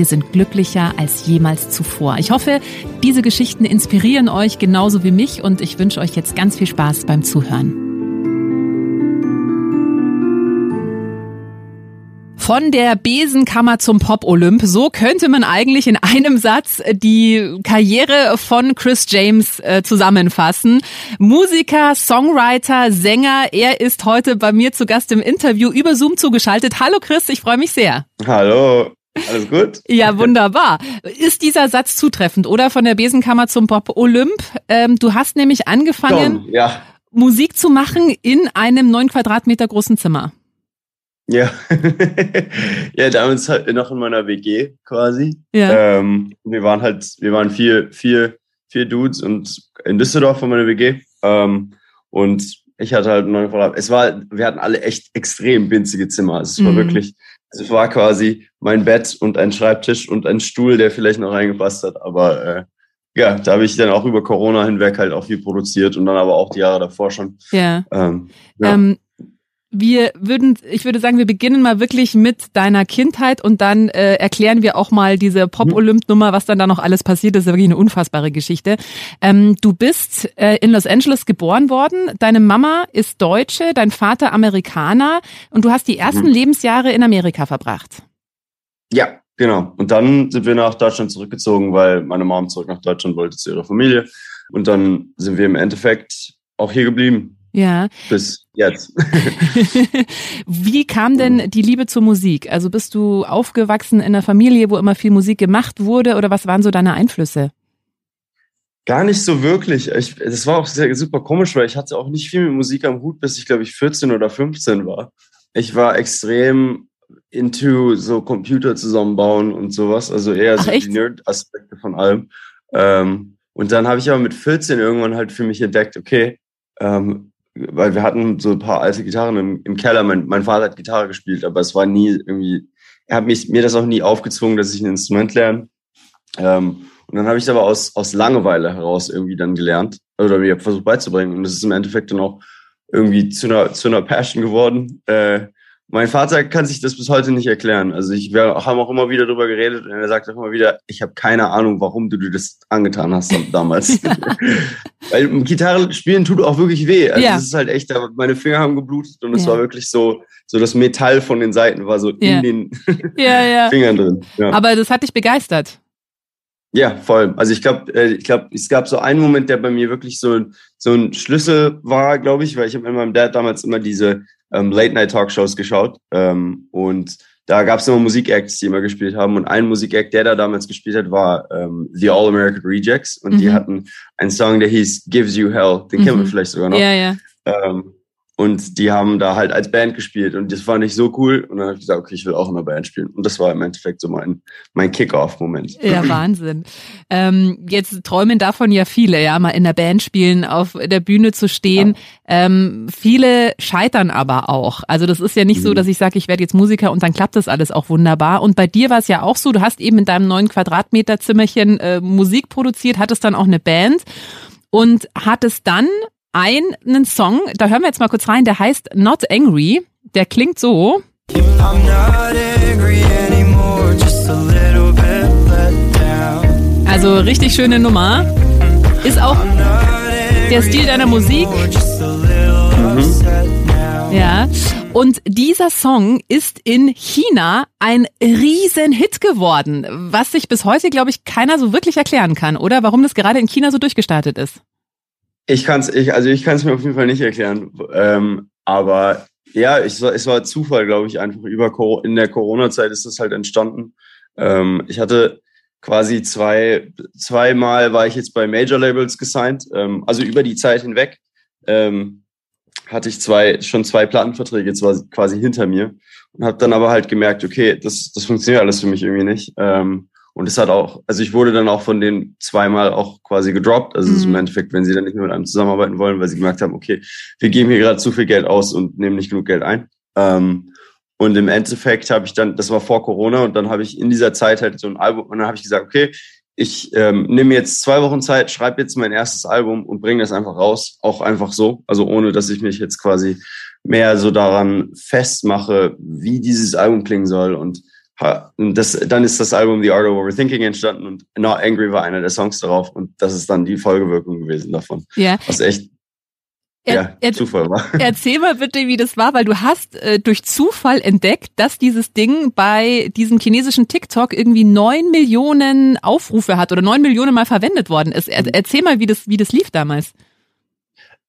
wir sind glücklicher als jemals zuvor. Ich hoffe, diese Geschichten inspirieren euch genauso wie mich und ich wünsche euch jetzt ganz viel Spaß beim Zuhören. Von der Besenkammer zum Pop-Olymp. So könnte man eigentlich in einem Satz die Karriere von Chris James äh, zusammenfassen. Musiker, Songwriter, Sänger. Er ist heute bei mir zu Gast im Interview über Zoom zugeschaltet. Hallo Chris, ich freue mich sehr. Hallo. Alles gut? Ja, wunderbar. Ist dieser Satz zutreffend, oder? Von der Besenkammer zum Pop Olymp. Ähm, du hast nämlich angefangen, Tom, ja. Musik zu machen in einem neun Quadratmeter großen Zimmer. Ja. ja, damals halt noch in meiner WG quasi. Ja. Ähm, wir waren halt, wir waren vier, vier, vier Dudes und in Düsseldorf von meiner WG. Ähm, und ich hatte halt neun Quadratmeter. Es war, wir hatten alle echt extrem winzige Zimmer. Also es war Mhm. wirklich, es war quasi mein Bett und ein Schreibtisch und ein Stuhl, der vielleicht noch reingepasst hat. Aber äh, ja, da habe ich dann auch über Corona hinweg halt auch viel produziert und dann aber auch die Jahre davor schon. Ja. Ähm, ja. Ähm, wir würden, ich würde sagen, wir beginnen mal wirklich mit deiner Kindheit und dann äh, erklären wir auch mal diese Pop-Olymp-Nummer, was dann da noch alles passiert ist. Das ist wirklich eine unfassbare Geschichte. Ähm, du bist äh, in Los Angeles geboren worden. Deine Mama ist Deutsche, dein Vater Amerikaner und du hast die ersten Mhm. Lebensjahre in Amerika verbracht. Ja, genau. Und dann sind wir nach Deutschland zurückgezogen, weil meine Mom zurück nach Deutschland wollte zu ihrer Familie. Und dann sind wir im Endeffekt auch hier geblieben Ja. bis jetzt. Wie kam denn die Liebe zur Musik? Also bist du aufgewachsen in einer Familie, wo immer viel Musik gemacht wurde oder was waren so deine Einflüsse? Gar nicht so wirklich. Ich, das war auch sehr, super komisch, weil ich hatte auch nicht viel mit Musik am Hut, bis ich, glaube ich, 14 oder 15 war. Ich war extrem into so Computer zusammenbauen und sowas, also eher Ach, so echt? die Nerd-Aspekte von allem. Ähm, und dann habe ich aber mit 14 irgendwann halt für mich entdeckt, okay, ähm, weil wir hatten so ein paar alte Gitarren im, im Keller. Mein, mein Vater hat Gitarre gespielt, aber es war nie irgendwie, er hat mich, mir das auch nie aufgezwungen, dass ich ein Instrument lerne. Ähm, und dann habe ich es aber aus, aus Langeweile heraus irgendwie dann gelernt oder mir versucht beizubringen. Und das ist im Endeffekt dann auch irgendwie zu einer, zu einer Passion geworden. Äh, mein Vater kann sich das bis heute nicht erklären. Also ich, wir haben auch immer wieder drüber geredet und er sagt auch immer wieder, ich habe keine Ahnung, warum du dir das angetan hast damals. Weil Gitarre spielen tut auch wirklich weh. Also Ja. es ist halt echt, meine Finger haben geblutet und es Ja. war wirklich so, so das Metall von den Seiten war so Ja. in den Ja, ja. Fingern drin. Ja. Aber das hat dich begeistert. Ja, voll. Also ich glaube, äh, ich glaube, es gab so einen Moment, der bei mir wirklich so, so ein Schlüssel war, glaube ich, weil ich habe mit meinem Dad damals immer diese ähm, Late-Night-Talkshows geschaut ähm, und da gab es immer Musikacts, die immer gespielt haben und ein Musikact, der da damals gespielt hat, war ähm, The All American Rejects und die Mhm. hatten einen Song, der hieß Gives You Hell, den kennen Mhm. wir vielleicht sogar noch. Ja, ja. Ähm, und die haben da halt als Band gespielt und das fand ich so cool. Und dann habe ich gesagt, okay, ich will auch in einer Band spielen. Und das war im Endeffekt so mein, mein Kick-Off-Moment. Ja, Wahnsinn. Ähm, jetzt träumen davon ja viele, ja, mal in der Band spielen, auf der Bühne zu stehen. Ähm, viele scheitern aber auch. Also das ist ja nicht so, Mhm. dass ich sage, ich werde jetzt Musiker und dann klappt das alles auch wunderbar. Und bei dir war es ja auch so, du hast eben in deinem neuen Quadratmeter Zimmerchen äh, Musik produziert, hattest dann auch eine Band und hattest dann einen Song, da hören wir jetzt mal kurz rein, der heißt Not Angry. Der klingt so. I'm not angry anymore, just a little bit let down. Also richtig schöne Nummer. Ist auch der Stil deiner Musik. now. Ja. Und dieser Song ist in China ein riesen Hit geworden, was sich bis heute, glaube ich, keiner so wirklich erklären kann, oder? Warum das gerade in China so durchgestartet ist. Ich kann es, ich, also ich mir auf jeden Fall nicht erklären. Ähm, aber ja, ich, es war Zufall, glaube ich, einfach über in der Corona-Zeit ist das halt entstanden. Ähm, ich hatte quasi zwei, zweimal war ich jetzt bei Major Labels gesigned, ähm, also über die Zeit hinweg ähm, hatte ich zwei, schon zwei Plattenverträge jetzt quasi hinter mir und habe dann aber halt gemerkt, okay, das, das funktioniert alles für mich irgendwie nicht. Ähm, und es hat auch, also ich wurde dann auch von denen zweimal auch quasi gedroppt. Also mhm. im Endeffekt, wenn sie dann nicht mehr mit einem zusammenarbeiten wollen, weil sie gemerkt haben, okay, wir geben hier gerade zu viel Geld aus und nehmen nicht genug Geld ein. Ähm, und im Endeffekt habe ich dann, das war vor Corona, und dann habe ich in dieser Zeit halt so ein Album, und dann habe ich gesagt, okay, ich ähm, nehme jetzt zwei Wochen Zeit, schreibe jetzt mein erstes Album und bringe das einfach raus, auch einfach so, also ohne, dass ich mich jetzt quasi mehr so daran festmache, wie dieses Album klingen soll und das, dann ist das Album The Art of Overthinking entstanden und Not Angry war einer der Songs darauf und das ist dann die Folgewirkung gewesen davon. Ja. Was echt er, ja, Zufall war. Erzähl mal bitte, wie das war, weil du hast äh, durch Zufall entdeckt, dass dieses Ding bei diesem chinesischen TikTok irgendwie neun Millionen Aufrufe hat oder neun Millionen Mal verwendet worden ist. Er, erzähl mal, wie das, wie das lief damals.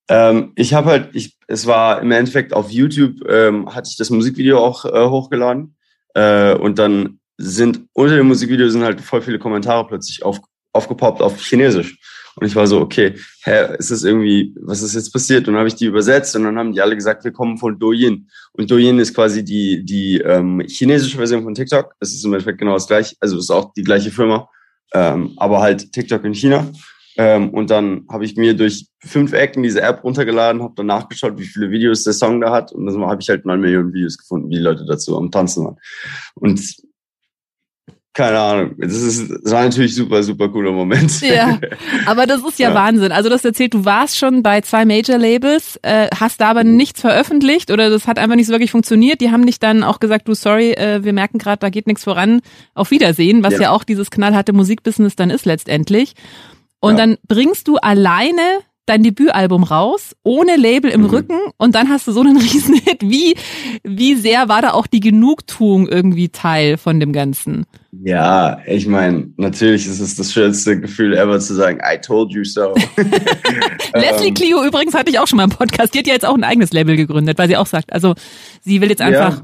Ähm, ich habe halt, ich, es war im Endeffekt auf YouTube, ähm, hatte ich das Musikvideo auch äh, hochgeladen äh, und dann sind unter dem Musikvideo sind halt voll viele Kommentare plötzlich auf, aufgepoppt auf Chinesisch. Und ich war so, okay, hä, ist das irgendwie, was ist jetzt passiert? Und dann habe ich die übersetzt und dann haben die alle gesagt, wir kommen von Douyin. Und Douyin ist quasi die, die ähm, chinesische Version von TikTok. Das ist im Endeffekt genau das gleiche, also ist auch die gleiche Firma, ähm, aber halt TikTok in China. Ähm, und dann habe ich mir durch fünf Ecken diese App runtergeladen, habe dann nachgeschaut, wie viele Videos der Song da hat. Und dann habe ich halt mal Millionen Videos gefunden, wie die Leute dazu am Tanzen waren. Und keine Ahnung. Das, ist, das war natürlich super, super cooler Moment. Ja, aber das ist ja, ja. Wahnsinn. Also das erzählt, du warst schon bei zwei Major-Labels, äh, hast da aber nichts veröffentlicht oder das hat einfach nicht so wirklich funktioniert. Die haben dich dann auch gesagt, du sorry, äh, wir merken gerade, da geht nichts voran. Auf Wiedersehen, was ja. ja auch dieses knallharte Musikbusiness dann ist letztendlich. Und ja. dann bringst du alleine dein Debütalbum raus, ohne Label im mhm. Rücken und dann hast du so einen Riesenhit. Wie, wie sehr war da auch die Genugtuung irgendwie Teil von dem Ganzen? Ja, ich meine, natürlich ist es das schönste Gefühl ever zu sagen, I told you so. Leslie ähm, Clio übrigens hatte ich auch schon mal im Podcast. Die hat ja jetzt auch ein eigenes Label gegründet, weil sie auch sagt, also sie will jetzt einfach ja.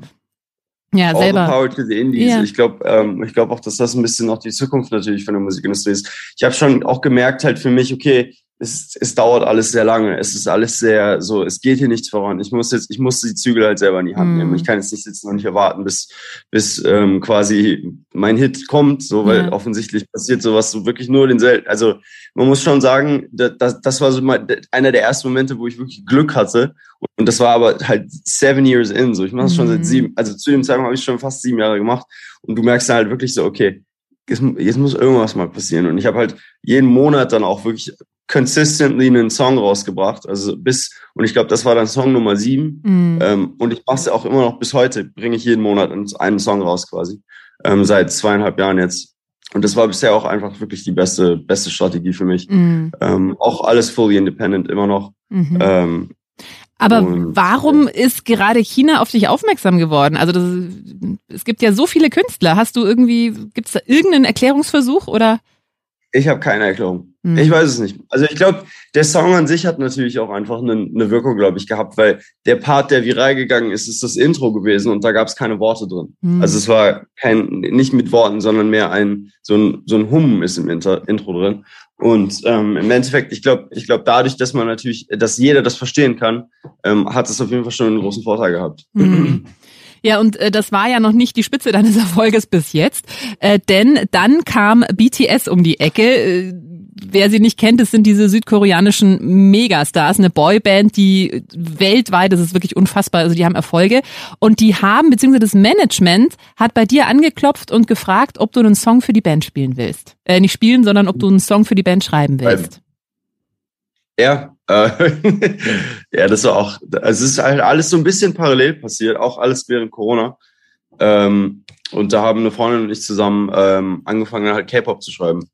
Ja, All selber. The power to the Indies. Ja. Ich glaube, ähm, ich glaube auch, dass das ein bisschen auch die Zukunft natürlich von der Musikindustrie ist. Ich habe schon auch gemerkt halt für mich, okay, es, es dauert alles sehr lange. Es ist alles sehr so, es geht hier nichts voran. Ich muss jetzt, ich muss die Zügel halt selber in die Hand nehmen. Ich kann jetzt nicht sitzen und nicht erwarten, bis, bis ähm, quasi mein Hit kommt, so, weil ja. offensichtlich passiert sowas so wirklich nur den selten. Also man muss schon sagen, das, das war so mal einer der ersten Momente, wo ich wirklich Glück hatte. Und das war aber halt seven years in. So, ich mache es schon seit mhm. sieben, also zu dem Zeitpunkt habe ich schon fast sieben Jahre gemacht. Und du merkst dann halt wirklich so, okay, jetzt, jetzt muss irgendwas mal passieren. Und ich habe halt jeden Monat dann auch wirklich consistently einen Song rausgebracht. Also bis, und ich glaube, das war dann Song Nummer sieben. Mhm. Ähm, und ich mache es auch immer noch bis heute, bringe ich jeden Monat einen Song raus quasi. Ähm, seit zweieinhalb Jahren jetzt. Und das war bisher auch einfach wirklich die beste, beste Strategie für mich. Mhm. Ähm, auch alles fully independent immer noch. Mhm. Aber warum ist gerade China auf dich aufmerksam geworden? Also das, es gibt ja so viele Künstler. Hast du irgendwie, gibt es da irgendeinen Erklärungsversuch oder? Ich habe keine Erklärung. Hm. Ich weiß es nicht. Also ich glaube, der Song an sich hat natürlich auch einfach eine, eine Wirkung, glaube ich, gehabt, weil der Part, der viral gegangen ist, ist das Intro gewesen und da gab es keine Worte drin. Hm. Also es war kein, nicht mit Worten, sondern mehr ein, so ein, so ein Hum ist im Inter, Intro drin. Und ähm, im Endeffekt, ich glaube, ich glaube, dadurch, dass man natürlich, dass jeder das verstehen kann, ähm, hat es auf jeden Fall schon einen großen Vorteil gehabt. Mhm. Ja, und äh, das war ja noch nicht die Spitze deines Erfolges bis jetzt, äh, denn dann kam BTS um die Ecke. Äh, wer sie nicht kennt, das sind diese südkoreanischen Megastars, eine Boyband, die weltweit, das ist wirklich unfassbar, also die haben Erfolge und die haben, beziehungsweise das Management hat bei dir angeklopft und gefragt, ob du einen Song für die Band spielen willst. Äh, nicht spielen, sondern ob du einen Song für die Band schreiben willst. Ja, äh, ja, das war auch, also es ist halt alles so ein bisschen parallel passiert, auch alles während Corona. Ähm, und da haben eine Freundin und ich zusammen ähm, angefangen, halt K-Pop zu schreiben.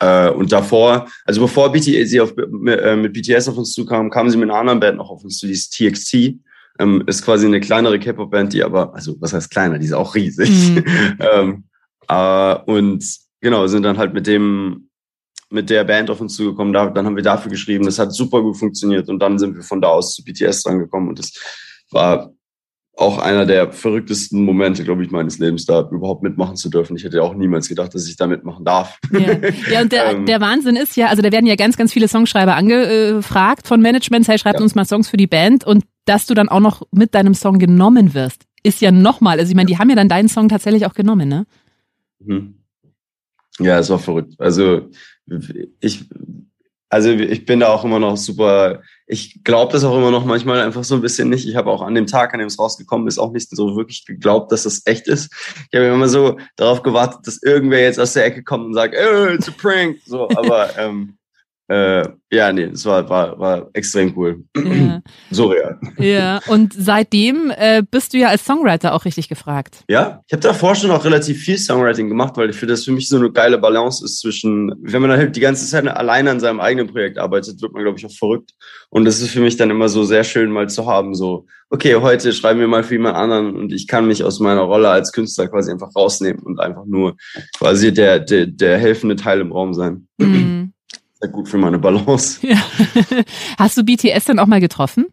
Äh, und davor, also bevor BTS, sie auf, mit, äh, mit BTS auf uns zukam, kamen sie mit einer anderen Band noch auf uns zu, die ist TXT. Ähm, ist quasi eine kleinere K-Pop-Band, die aber, also was heißt kleiner, die ist auch riesig. Mhm. ähm, äh, und genau, sind dann halt mit dem, mit der Band auf uns zugekommen, da, dann haben wir dafür geschrieben, das hat super gut funktioniert und dann sind wir von da aus zu BTS rangekommen und das war auch einer der verrücktesten Momente, glaube ich, meines Lebens, da überhaupt mitmachen zu dürfen. Ich hätte ja auch niemals gedacht, dass ich da mitmachen darf. Ja, ja und der, Ähm. der Wahnsinn ist ja, also da werden ja ganz, ganz viele Songschreiber angefragt von Managements, hey, schreibt Ja. uns mal Songs für die Band und dass du dann auch noch mit deinem Song genommen wirst, ist ja nochmal, also ich meine, die haben ja dann deinen Song tatsächlich auch genommen, ne? Mhm. Ja, es war verrückt. Also ich, also ich bin da auch immer noch super. Ich glaube das auch immer noch manchmal einfach so ein bisschen nicht. Ich habe auch an dem Tag, an dem es rausgekommen ist, auch nicht so wirklich geglaubt, dass das echt ist. Ich habe immer so darauf gewartet, dass irgendwer jetzt aus der Ecke kommt und sagt, it's a prank. So, aber ähm, äh, ja, nee, es war, war, war extrem cool. Ja, So real. ja. und seitdem äh, bist du ja als Songwriter auch richtig gefragt. Ja, ich habe davor schon auch relativ viel Songwriting gemacht, weil ich finde, das für mich so eine geile Balance ist zwischen, wenn man dann halt die ganze Zeit alleine an seinem eigenen Projekt arbeitet, wird man, glaube ich, auch verrückt. Und das ist für mich dann immer so sehr schön mal zu haben, so, okay, heute schreiben wir mal für jemand anderen und ich kann mich aus meiner Rolle als Künstler quasi einfach rausnehmen und einfach nur quasi der, der, der helfende Teil im Raum sein. Mhm. Sehr gut für meine Balance. Ja. Hast du BTS dann auch mal getroffen?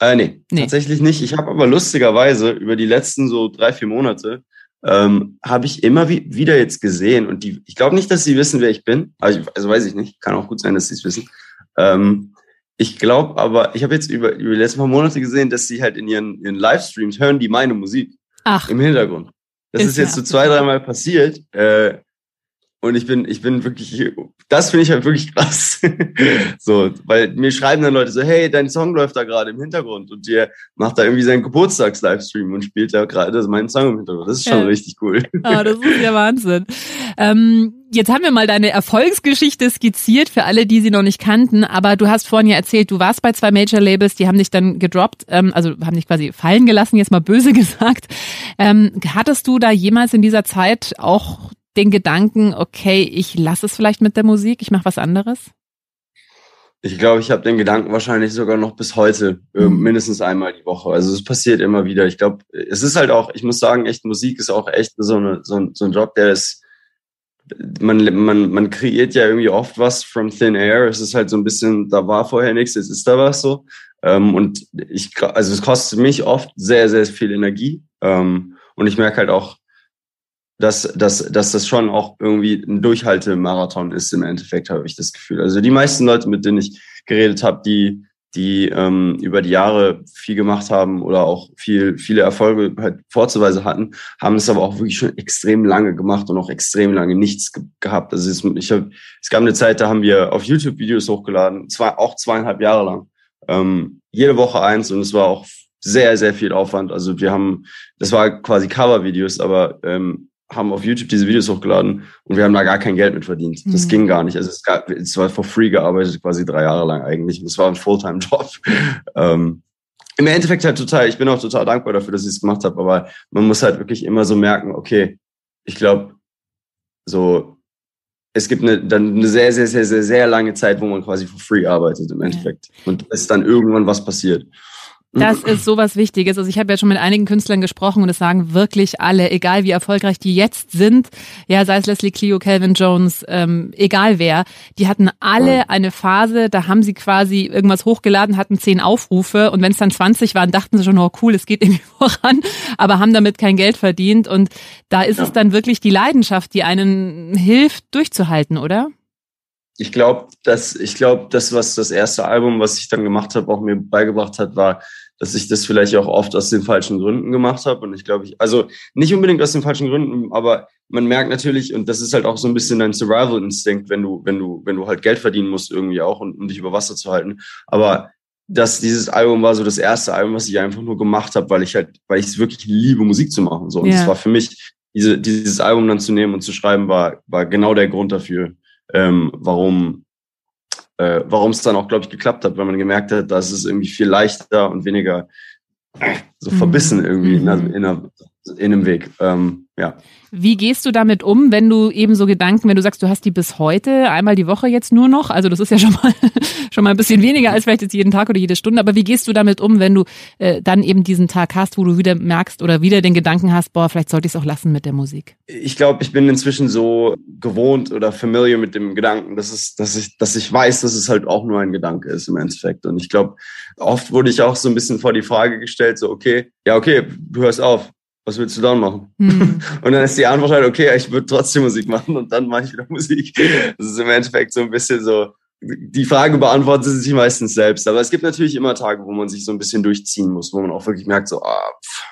Äh, nee, Nee. tatsächlich nicht. Ich habe aber lustigerweise über die letzten so drei, vier Monate ähm, habe ich immer wie, wieder jetzt gesehen und die, ich glaube nicht, dass sie wissen, wer ich bin. Also, also weiß ich nicht. Kann auch gut sein, dass sie es wissen. Ähm, ich glaube aber, ich habe jetzt über, über die letzten paar Monate gesehen, dass sie halt in ihren, ihren Livestreams hören die meine Musik Ach, im Hintergrund. Das Ist ist, jetzt ja so zwei, dreimal passiert. Äh, und ich bin, ich bin wirklich, das finde ich halt wirklich krass. so, weil mir schreiben dann Leute so, hey, dein Song läuft da gerade im Hintergrund und ihr macht da irgendwie seinen Geburtstags-Livestream und spielt da gerade meinen Song im Hintergrund. Das ist schon Ja. richtig cool. Ah, das ist ja Wahnsinn. Ähm, jetzt haben wir mal deine Erfolgsgeschichte skizziert für alle, die sie noch nicht kannten. Aber du hast vorhin ja erzählt, du warst bei zwei Major-Labels, die haben dich dann gedroppt, ähm, also haben dich quasi fallen gelassen, jetzt mal böse gesagt. Ähm, hattest du da jemals in dieser Zeit auch den Gedanken, okay, ich lasse es vielleicht mit der Musik, ich mache was anderes? Ich glaube, ich habe den Gedanken wahrscheinlich sogar noch bis heute, äh, mindestens einmal die Woche. Also es passiert immer wieder. Ich glaube, es ist halt auch, ich muss sagen, echt Musik ist auch echt so, eine, so, ein, so ein Job, der ist, man, man, man kreiert ja irgendwie oft was from thin air. Es ist halt so ein bisschen, da war vorher nichts, jetzt ist da was so. Ähm, und ich, also es kostet mich oft sehr, sehr viel Energie. Ähm, und ich merke halt auch, dass, dass, dass das schon auch irgendwie ein Durchhaltemarathon ist im Endeffekt, habe ich das Gefühl. Also die meisten Leute, mit denen ich geredet habe, die, die ähm, über die Jahre viel gemacht haben oder auch viel, viele Erfolge halt vorzuweise hatten, haben es aber auch wirklich schon extrem lange gemacht und auch extrem lange nichts ge gehabt. Also es, ich hab, es gab eine Zeit, da haben wir auf YouTube Videos hochgeladen, zwei, auch zweieinhalb Jahre lang. Ähm, jede Woche eins und es war auch sehr, sehr viel Aufwand. Also wir haben, das war quasi Cover-Videos, aber ähm, haben auf YouTube diese Videos hochgeladen und wir haben da gar kein Geld mit verdient. Das Mhm. ging gar nicht. Also es, gab, es war for free gearbeitet, quasi drei Jahre lang eigentlich. Und es war ein Fulltime-Job. ähm, Im Endeffekt halt total, ich bin auch total dankbar dafür, dass ich es gemacht habe, aber man muss halt wirklich immer so merken, okay, ich glaube, so, es gibt eine, dann eine sehr, sehr, sehr, sehr, sehr lange Zeit, wo man quasi for free arbeitet im Endeffekt. Und es ist dann irgendwann was passiert. Das ist sowas Wichtiges. Also ich habe ja schon mit einigen Künstlern gesprochen und es sagen wirklich alle, egal wie erfolgreich die jetzt sind, ja, sei es Leslie Clio, Calvin Jones, ähm, egal wer, die hatten alle eine Phase, da haben sie quasi irgendwas hochgeladen, hatten zehn Aufrufe und wenn es dann 20 waren, dachten sie schon, oh cool, es geht irgendwie voran, aber haben damit kein Geld verdient und da ist Ja. es dann wirklich die Leidenschaft, die einen hilft, durchzuhalten, oder? ich glaube, dass ich glaube, das was das erste Album, was ich dann gemacht habe, auch mir beigebracht hat, war, dass ich das vielleicht auch oft aus den falschen Gründen gemacht habe und ich glaube, ich also nicht unbedingt aus den falschen Gründen, aber man merkt natürlich und das ist halt auch so ein bisschen dein Survival Instinct, wenn du wenn du wenn du halt Geld verdienen musst irgendwie auch und um dich über Wasser zu halten, aber dass dieses Album war so das erste Album, was ich einfach nur gemacht habe, weil ich halt, weil ich es wirklich liebe, Musik zu machen. So. Und es Ja. war für mich, diese, dieses Album dann zu nehmen und zu schreiben, war, war genau der Grund dafür, ähm, warum äh, warum es dann auch, glaube ich, geklappt hat, weil man gemerkt hat, dass es irgendwie viel leichter und weniger äh, so Mhm. verbissen irgendwie in, Mhm. einer, in einer in dem Weg. Ähm, ja. Wie gehst du damit um, wenn du eben so Gedanken, wenn du sagst, du hast die bis heute einmal die Woche jetzt nur noch? Also das ist ja schon mal schon mal ein bisschen weniger als vielleicht jetzt jeden Tag oder jede Stunde. Aber wie gehst du damit um, wenn du äh, dann eben diesen Tag hast, wo du wieder merkst oder wieder den Gedanken hast, boah, vielleicht sollte ich es auch lassen mit der Musik? Ich glaube, ich bin inzwischen so gewohnt oder familiar mit dem Gedanken, dass es, dass ich, dass ich weiß, dass es halt auch nur ein Gedanke ist im Endeffekt. Und ich glaube, oft wurde ich auch so ein bisschen vor die Frage gestellt, so okay, ja okay, du hörst auf was willst du dann machen? Mhm. Und dann ist die Antwort halt, okay, ich würde trotzdem Musik machen und dann mache ich wieder Musik. Das ist im Endeffekt so ein bisschen so, die Frage beantwortet sich meistens selbst. Aber es gibt natürlich immer Tage, wo man sich so ein bisschen durchziehen muss, wo man auch wirklich merkt, so, ah, pff,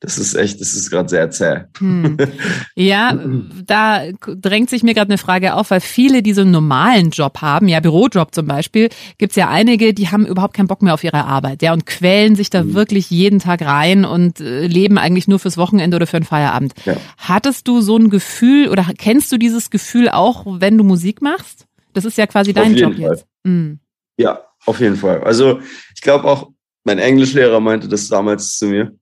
das ist echt, das ist gerade sehr zäh. Hm. Ja, da drängt sich mir gerade eine Frage auf, weil viele, die so einen normalen Job haben, ja, Bürojob zum Beispiel, gibt's ja einige, die haben überhaupt keinen Bock mehr auf ihre Arbeit, ja, und quälen sich da mhm. wirklich jeden Tag rein und äh, leben eigentlich nur fürs Wochenende oder für einen Feierabend. Ja. Hattest du so ein Gefühl oder kennst du dieses Gefühl auch, wenn du Musik machst? Das ist ja quasi dein Job Fall. jetzt. Mhm. Ja, auf jeden Fall. Also ich glaube auch, mein Englischlehrer meinte das damals zu mir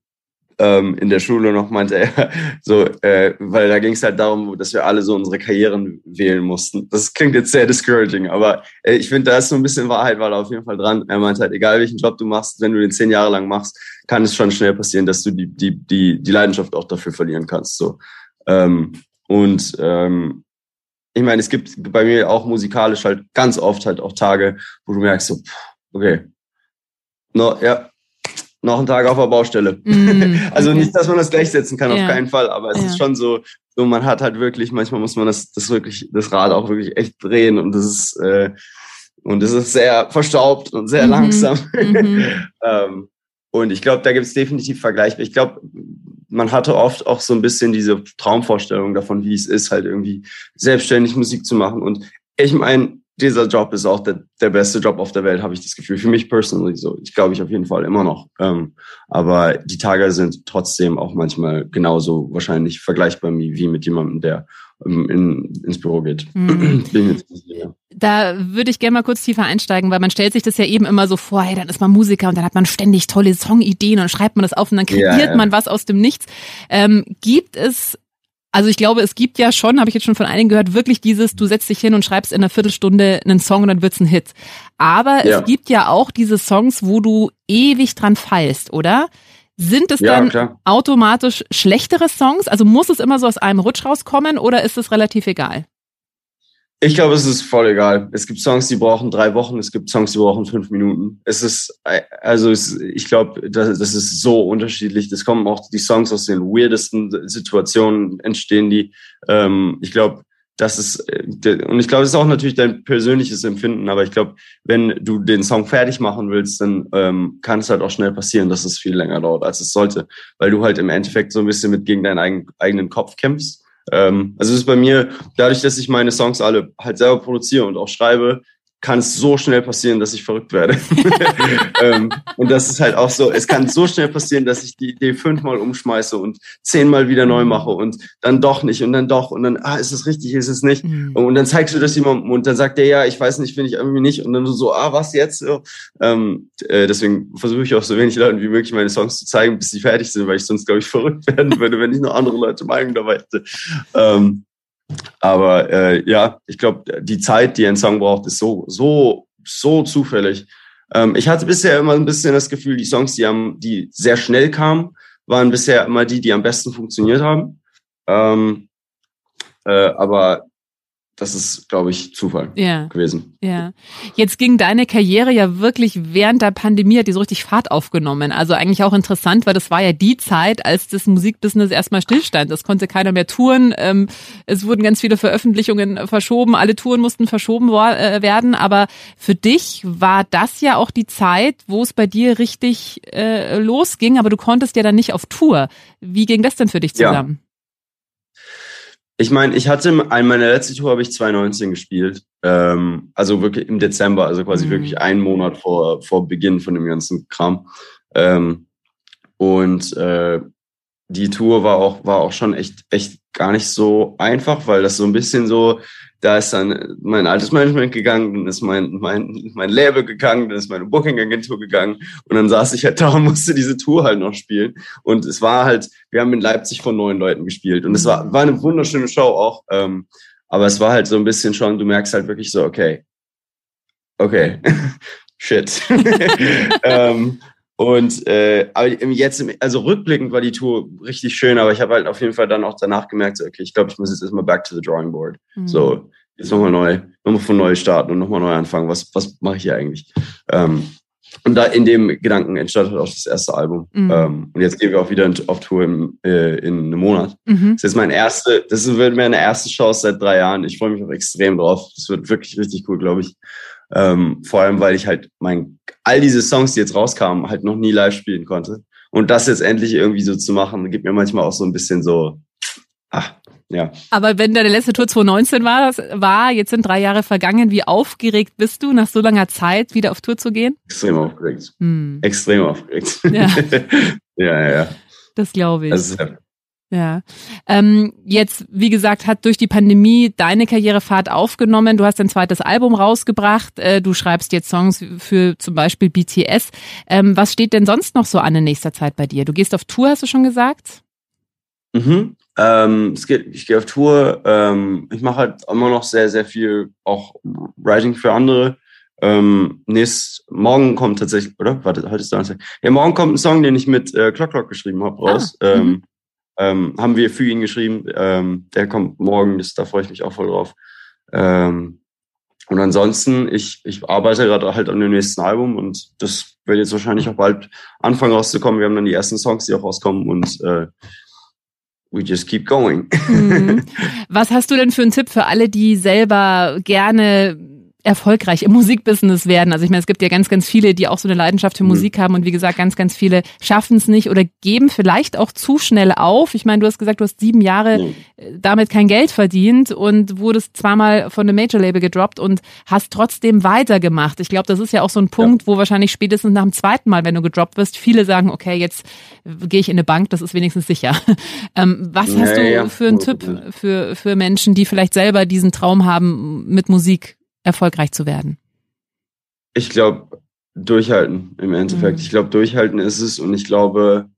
ähm, in der Schule noch, meinte er, so, äh, weil da ging es halt darum, dass wir alle so unsere Karrieren wählen mussten. Das klingt jetzt sehr discouraging, aber äh, ich finde, da ist so ein bisschen Wahrheit, weil er auf jeden Fall dran. Er meinte halt, egal welchen Job du machst, wenn du den zehn Jahre lang machst, kann es schon schnell passieren, dass du die, die, die, die Leidenschaft auch dafür verlieren kannst. So. Ähm, und ähm, ich meine, es gibt bei mir auch musikalisch halt ganz oft halt auch Tage, wo du merkst, so, okay, no, ja, noch einen Tag auf der Baustelle. Mm, also okay. nicht, dass man das gleichsetzen kann, ja. auf keinen Fall, aber es ja. ist schon so, so, man hat halt wirklich, manchmal muss man das, das wirklich, das Rad auch wirklich echt drehen und das ist, äh, und das ist sehr verstaubt und sehr mhm. langsam. Mhm. ähm, und ich glaube, da gibt es definitiv Vergleich. Ich glaube, man hatte oft auch so ein bisschen diese Traumvorstellung davon, wie es ist, halt irgendwie selbstständig Musik zu machen. Und ich meine, dieser Job ist auch der, der beste Job auf der Welt, habe ich das Gefühl. Für mich personally so. Ich glaube ich auf jeden Fall immer noch. Ähm, aber die Tage sind trotzdem auch manchmal genauso wahrscheinlich vergleichbar wie mit jemandem, der ähm, in, ins Büro geht. Mhm. da würde ich gerne mal kurz tiefer einsteigen, weil man stellt sich das ja eben immer so vor, hey, dann ist man Musiker und dann hat man ständig tolle Songideen und schreibt man das auf und dann kreiert ja, ja. man was aus dem Nichts. Ähm, gibt es also ich glaube, es gibt ja schon, habe ich jetzt schon von einigen gehört, wirklich dieses, du setzt dich hin und schreibst in einer Viertelstunde einen Song und dann wird's ein Hit. Aber ja. es gibt ja auch diese Songs, wo du ewig dran feilst, oder? Sind es ja, dann klar. automatisch schlechtere Songs? Also muss es immer so aus einem Rutsch rauskommen oder ist es relativ egal? Ich glaube, es ist voll egal. Es gibt Songs, die brauchen drei Wochen, es gibt Songs, die brauchen fünf Minuten. Es ist, also es, ich glaube, das, das ist so unterschiedlich. Das kommen auch die Songs aus den weirdesten Situationen entstehen die. Ähm, ich glaube, das ist, äh, und ich glaube, das ist auch natürlich dein persönliches Empfinden, aber ich glaube, wenn du den Song fertig machen willst, dann ähm, kann es halt auch schnell passieren, dass es viel länger dauert, als es sollte, weil du halt im Endeffekt so ein bisschen mit gegen deinen eigenen Kopf kämpfst ähm, also es ist bei mir, dadurch, dass ich meine Songs alle halt selber produziere und auch schreibe, kann es so schnell passieren, dass ich verrückt werde. ähm, und das ist halt auch so, es kann so schnell passieren, dass ich die Idee fünfmal umschmeiße und zehnmal wieder neu mache und dann doch nicht und dann doch und dann, ah, ist es richtig, ist es nicht? Mhm. Und dann zeigst du das jemandem und dann sagt der, ja, ich weiß nicht, finde ich irgendwie nicht. Und dann so, ah, was jetzt? Ähm, äh, deswegen versuche ich auch so wenig Leuten wie möglich meine Songs zu zeigen, bis sie fertig sind, weil ich sonst, glaube ich, verrückt werden würde, wenn ich noch andere Leute Meinung dabei hätte. Ähm, aber äh, ja, ich glaube, die Zeit, die ein Song braucht, ist so, so, so zufällig. Ähm, ich hatte bisher immer ein bisschen das Gefühl, die Songs, die, haben, die sehr schnell kamen, waren bisher immer die, die am besten funktioniert haben. Ähm, äh, aber das ist, glaube ich, Zufall ja. gewesen. Ja. Jetzt ging deine Karriere ja wirklich während der Pandemie, hat die so richtig Fahrt aufgenommen. Also eigentlich auch interessant, weil das war ja die Zeit, als das Musikbusiness erstmal stillstand. Das konnte keiner mehr touren. Ähm, es wurden ganz viele Veröffentlichungen verschoben. Alle Touren mussten verschoben äh, werden. Aber für dich war das ja auch die Zeit, wo es bei dir richtig äh, losging. Aber du konntest ja dann nicht auf Tour. Wie ging das denn für dich zusammen? Ja. Ich meine, ich hatte meine letzte Tour habe ich 2019 gespielt. Ähm, also wirklich im Dezember, also quasi mhm. wirklich einen Monat vor, vor Beginn von dem ganzen Kram. Ähm, und äh, die Tour war auch, war auch schon echt, echt gar nicht so einfach, weil das so ein bisschen so da ist dann mein altes Management gegangen, dann ist mein, mein, mein Label gegangen, dann ist meine Booking-Agentur gegangen und dann saß ich halt da und musste diese Tour halt noch spielen. Und es war halt, wir haben in Leipzig von neun Leuten gespielt und es war, war eine wunderschöne Show auch. Ähm, aber es war halt so ein bisschen schon, du merkst halt wirklich so, okay, okay, shit. ähm, und äh, aber jetzt, also rückblickend war die Tour richtig schön, aber ich habe halt auf jeden Fall dann auch danach gemerkt, so, okay, ich glaube, ich muss jetzt erstmal back to the drawing board. Mhm. So, jetzt nochmal neu, nochmal von neu starten und nochmal neu anfangen. Was, was mache ich hier eigentlich? Ähm, und da in dem Gedanken entstand halt auch das erste Album. Mhm. Ähm, und jetzt gehen wir auch wieder auf Tour im, äh, in einem Monat. Mhm. Das ist jetzt mein erste, das wird meine erste Chance seit drei Jahren. Ich freue mich auch extrem drauf. Das wird wirklich richtig cool, glaube ich. Ähm, vor allem, weil ich halt mein, all diese Songs, die jetzt rauskamen, halt noch nie live spielen konnte. Und das jetzt endlich irgendwie so zu machen, gibt mir manchmal auch so ein bisschen so, ach, ja. Aber wenn deine letzte Tour 2019 war, war, jetzt sind drei Jahre vergangen, wie aufgeregt bist du, nach so langer Zeit wieder auf Tour zu gehen? Extrem aufgeregt. Hm. Extrem aufgeregt. Ja, ja, ja. ja. Das glaube ich. Also, ja. Ähm, jetzt, wie gesagt, hat durch die Pandemie deine Karrierefahrt aufgenommen. Du hast ein zweites Album rausgebracht. Äh, du schreibst jetzt Songs für zum Beispiel BTS. Ähm, was steht denn sonst noch so an in nächster Zeit bei dir? Du gehst auf Tour, hast du schon gesagt? Mhm. Ähm, es geht, ich gehe auf Tour. Ähm, ich mache halt immer noch sehr, sehr viel auch Writing für andere. Ähm, nächst, morgen kommt tatsächlich, oder? Warte, heute ist Donnerstag. Ja, morgen kommt ein Song, den ich mit äh, Clock Clock geschrieben habe, raus. Ah, ähm, mhm. Ähm, haben wir für ihn geschrieben. Ähm, der kommt morgen, das, da freue ich mich auch voll drauf. Ähm, und ansonsten, ich, ich arbeite gerade halt an dem nächsten Album und das wird jetzt wahrscheinlich auch bald anfangen rauszukommen. Wir haben dann die ersten Songs, die auch rauskommen und äh, we just keep going. Mhm. Was hast du denn für einen Tipp für alle, die selber gerne erfolgreich im Musikbusiness werden. Also ich meine, es gibt ja ganz, ganz viele, die auch so eine Leidenschaft für mhm. Musik haben und wie gesagt, ganz, ganz viele schaffen es nicht oder geben vielleicht auch zu schnell auf. Ich meine, du hast gesagt, du hast sieben Jahre mhm. damit kein Geld verdient und wurdest zweimal von einem Major-Label gedroppt und hast trotzdem weitergemacht. Ich glaube, das ist ja auch so ein Punkt, ja. wo wahrscheinlich spätestens nach dem zweiten Mal, wenn du gedroppt wirst, viele sagen, okay, jetzt gehe ich in eine Bank, das ist wenigstens sicher. Ähm, was ja, hast du ja, für einen Tipp für, für Menschen, die vielleicht selber diesen Traum haben, mit Musik erfolgreich zu werden? Ich glaube, durchhalten im Endeffekt. Mhm. Ich glaube, durchhalten ist es und ich glaube,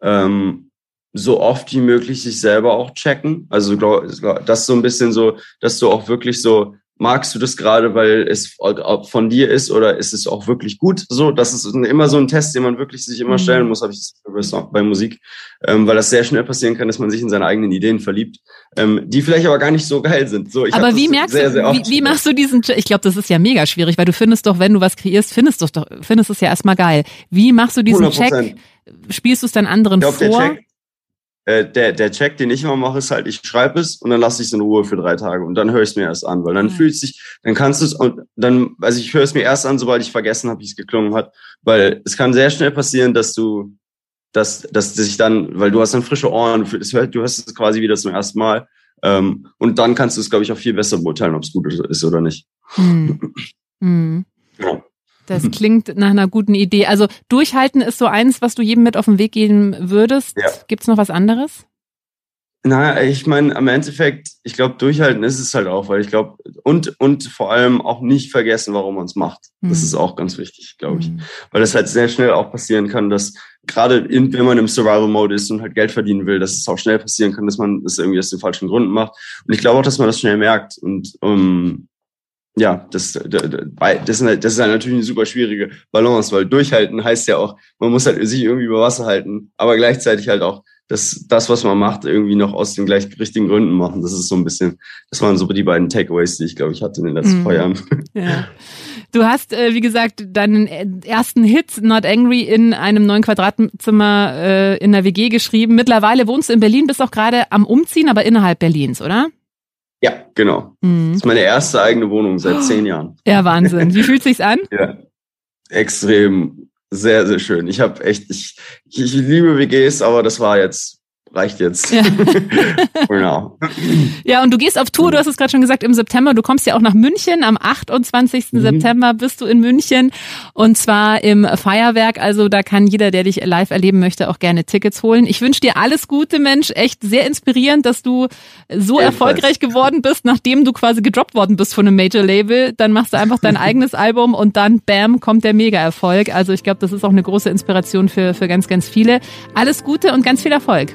ähm, so oft wie möglich sich selber auch checken. Also das ist so ein bisschen so, dass du auch wirklich so magst du das gerade, weil es von dir ist oder ist es auch wirklich gut? So, das ist immer so ein Test, den man wirklich sich immer stellen mhm. muss, habe ich das bei Musik, ähm, weil das sehr schnell passieren kann, dass man sich in seine eigenen Ideen verliebt, ähm, die vielleicht aber gar nicht so geil sind. So, ich aber wie merkst sehr, sehr du, wie, wie machst du diesen? Ich glaube, das ist ja mega schwierig, weil du findest doch, wenn du was kreierst, findest du doch, findest es ja erstmal geil. Wie machst du diesen 100%. Check? Spielst du es dann anderen ich glaub, vor? Äh, der, der Check, den ich immer mache, ist halt, ich schreibe es und dann lasse ich es in Ruhe für drei Tage und dann höre ich es mir erst an, weil dann mhm. fühlt sich, dann kannst du es und dann, also ich höre es mir erst an, sobald ich vergessen habe, wie es geklungen hat, weil es kann sehr schnell passieren, dass du, dass, dass sich dann, weil du hast dann frische Ohren, du hörst es quasi wieder zum ersten Mal ähm, und dann kannst du es, glaube ich, auch viel besser beurteilen, ob es gut ist oder nicht. Mhm. Mhm. Das klingt nach einer guten Idee. Also durchhalten ist so eins, was du jedem mit auf den Weg geben würdest. Ja. Gibt's noch was anderes? Naja, ich meine, am Endeffekt, ich glaube, durchhalten ist es halt auch, weil ich glaube, und, und vor allem auch nicht vergessen, warum man es macht. Mhm. Das hm. ist auch ganz wichtig, glaube ich. Mhm. Weil das halt sehr schnell auch passieren kann, dass gerade wenn man im Survival-Mode ist und halt Geld verdienen will, dass es auch schnell passieren kann, dass man das irgendwie aus den falschen Gründen macht. Und ich glaube auch, dass man das schnell merkt. Und um, ja, das, das, das, ist, halt, das ist halt natürlich eine super schwierige Balance, weil durchhalten heißt ja auch, man muss halt sich irgendwie über Wasser halten, aber gleichzeitig halt auch das, das, was man macht, irgendwie noch aus den gleich richtigen Gründen machen. Das ist so ein bisschen, das waren so die beiden Takeaways, die ich, glaube ich, hatte in den letzten mhm. paar Jahren. Ja. Du hast, äh, wie gesagt, deinen ersten Hit, Not Angry, in einem neuen Quadratzimmer äh, in der WG geschrieben. Mittlerweile wohnst du in Berlin, bist auch gerade am Umziehen, aber innerhalb Berlins, oder? Ja, genau. Mhm. Das ist meine erste eigene Wohnung seit zehn Jahren. Ja, Wahnsinn. Wie fühlt sich's an? ja, extrem, sehr, sehr schön. Ich habe echt, ich, ich, ich liebe WGs, aber das war jetzt reicht jetzt. Ja. genau. Ja, und du gehst auf Tour, du hast es gerade schon gesagt, im September. Du kommst ja auch nach München. Am 28. Mhm. September bist du in München. Und zwar im Feuerwerk. Also da kann jeder, der dich live erleben möchte, auch gerne Tickets holen. Ich wünsche dir alles Gute, Mensch. Echt sehr inspirierend, dass du so Ebenfalls. erfolgreich geworden bist, nachdem du quasi gedroppt worden bist von einem Major-Label. Dann machst du einfach dein eigenes Album und dann, bam, kommt der Mega-Erfolg. Also ich glaube, das ist auch eine große Inspiration für, für ganz, ganz viele. Alles Gute und ganz viel Erfolg.